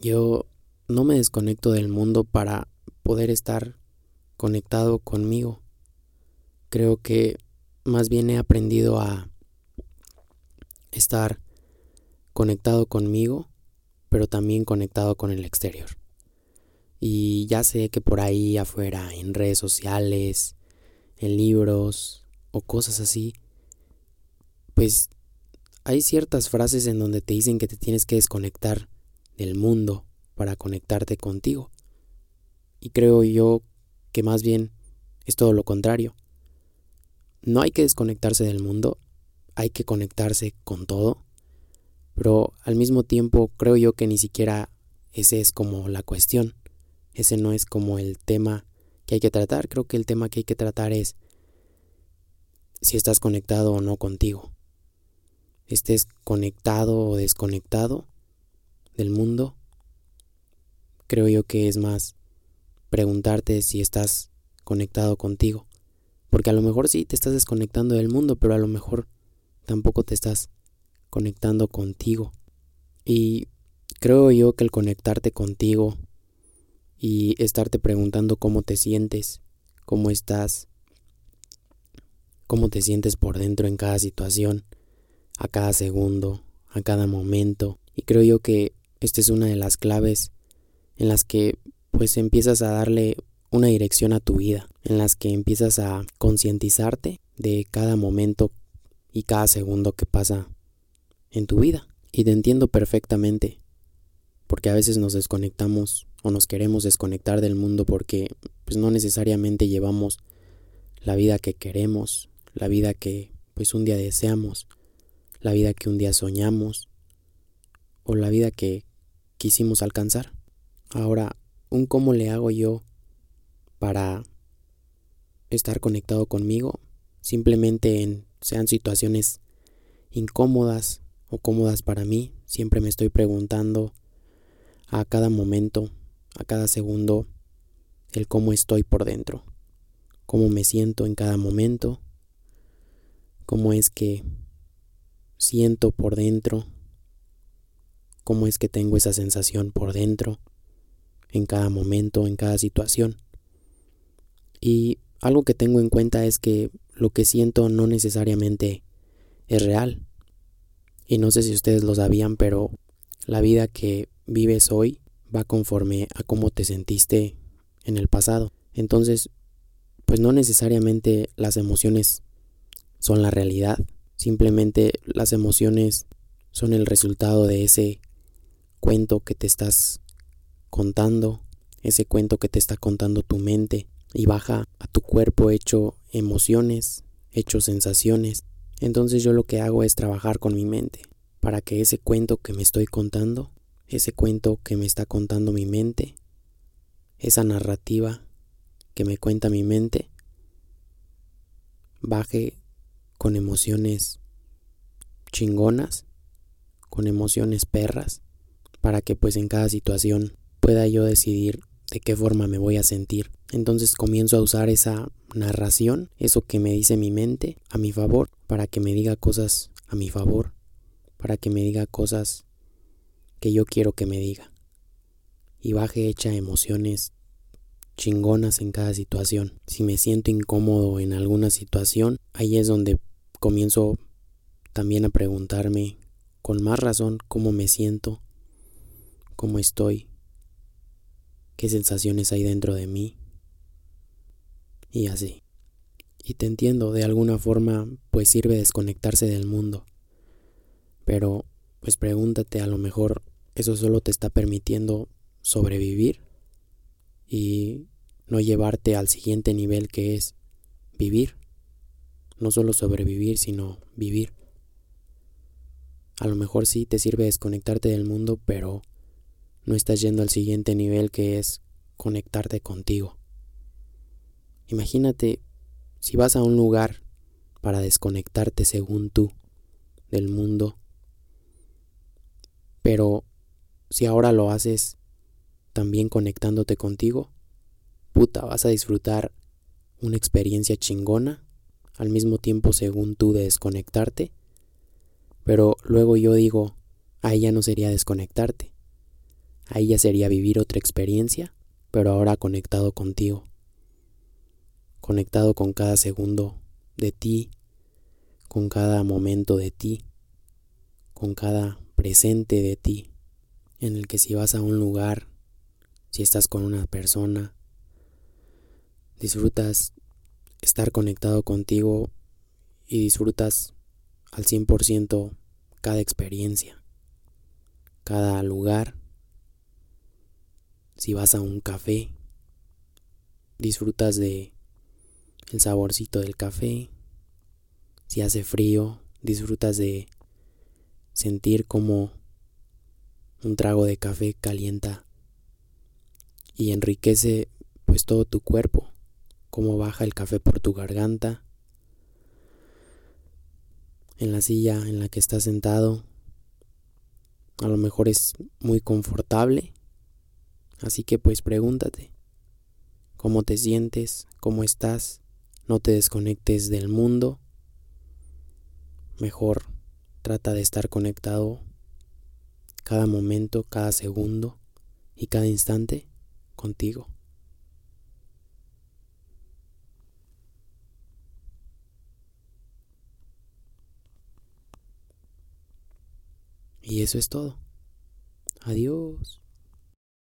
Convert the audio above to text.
Yo no me desconecto del mundo para poder estar conectado conmigo. Creo que más bien he aprendido a estar conectado conmigo, pero también conectado con el exterior. Y ya sé que por ahí afuera, en redes sociales, en libros o cosas así, pues hay ciertas frases en donde te dicen que te tienes que desconectar del mundo para conectarte contigo. Y creo yo que más bien es todo lo contrario. No hay que desconectarse del mundo, hay que conectarse con todo, pero al mismo tiempo creo yo que ni siquiera ese es como la cuestión, ese no es como el tema que hay que tratar, creo que el tema que hay que tratar es si estás conectado o no contigo. Estés conectado o desconectado del mundo, creo yo que es más preguntarte si estás conectado contigo. Porque a lo mejor sí te estás desconectando del mundo, pero a lo mejor tampoco te estás conectando contigo. Y creo yo que el conectarte contigo y estarte preguntando cómo te sientes, cómo estás, cómo te sientes por dentro en cada situación, a cada segundo, a cada momento. Y creo yo que esta es una de las claves en las que pues empiezas a darle una dirección a tu vida, en las que empiezas a concientizarte de cada momento y cada segundo que pasa en tu vida. Y te entiendo perfectamente, porque a veces nos desconectamos o nos queremos desconectar del mundo porque pues no necesariamente llevamos la vida que queremos, la vida que pues un día deseamos, la vida que un día soñamos o la vida que quisimos alcanzar. Ahora, un cómo le hago yo para estar conectado conmigo, simplemente en sean situaciones incómodas o cómodas para mí, siempre me estoy preguntando a cada momento, a cada segundo, el cómo estoy por dentro, cómo me siento en cada momento, cómo es que siento por dentro, cómo es que tengo esa sensación por dentro, en cada momento, en cada situación. Y algo que tengo en cuenta es que lo que siento no necesariamente es real. Y no sé si ustedes lo sabían, pero la vida que vives hoy va conforme a cómo te sentiste en el pasado. Entonces, pues no necesariamente las emociones son la realidad. Simplemente las emociones son el resultado de ese cuento que te estás contando, ese cuento que te está contando tu mente y baja a tu cuerpo hecho emociones, hecho sensaciones. Entonces yo lo que hago es trabajar con mi mente para que ese cuento que me estoy contando, ese cuento que me está contando mi mente, esa narrativa que me cuenta mi mente, baje con emociones chingonas, con emociones perras, para que pues en cada situación pueda yo decidir de qué forma me voy a sentir. Entonces comienzo a usar esa narración, eso que me dice mi mente, a mi favor, para que me diga cosas a mi favor, para que me diga cosas que yo quiero que me diga. Y baje hecha emociones chingonas en cada situación. Si me siento incómodo en alguna situación, ahí es donde comienzo también a preguntarme con más razón cómo me siento, cómo estoy, qué sensaciones hay dentro de mí. Y así. Y te entiendo, de alguna forma, pues sirve desconectarse del mundo. Pero, pues pregúntate, a lo mejor eso solo te está permitiendo sobrevivir y no llevarte al siguiente nivel que es vivir. No solo sobrevivir, sino vivir. A lo mejor sí te sirve desconectarte del mundo, pero no estás yendo al siguiente nivel que es conectarte contigo. Imagínate si vas a un lugar para desconectarte según tú del mundo, pero si ahora lo haces también conectándote contigo, puta, vas a disfrutar una experiencia chingona al mismo tiempo según tú de desconectarte, pero luego yo digo, ahí ya no sería desconectarte, Ahí ya sería vivir otra experiencia, pero ahora conectado contigo, conectado con cada segundo de ti, con cada momento de ti, con cada presente de ti, en el que si vas a un lugar, si estás con una persona, disfrutas estar conectado contigo y disfrutas al 100% cada experiencia, cada lugar. Si vas a un café, disfrutas de el saborcito del café. Si hace frío, disfrutas de sentir como un trago de café calienta y enriquece pues todo tu cuerpo, cómo baja el café por tu garganta, en la silla en la que estás sentado, a lo mejor es muy confortable, así que pues pregúntate, ¿cómo te sientes? ¿Cómo estás? No te desconectes del mundo, mejor trata de estar conectado cada momento, cada segundo y cada instante contigo. Y eso es todo. Adiós.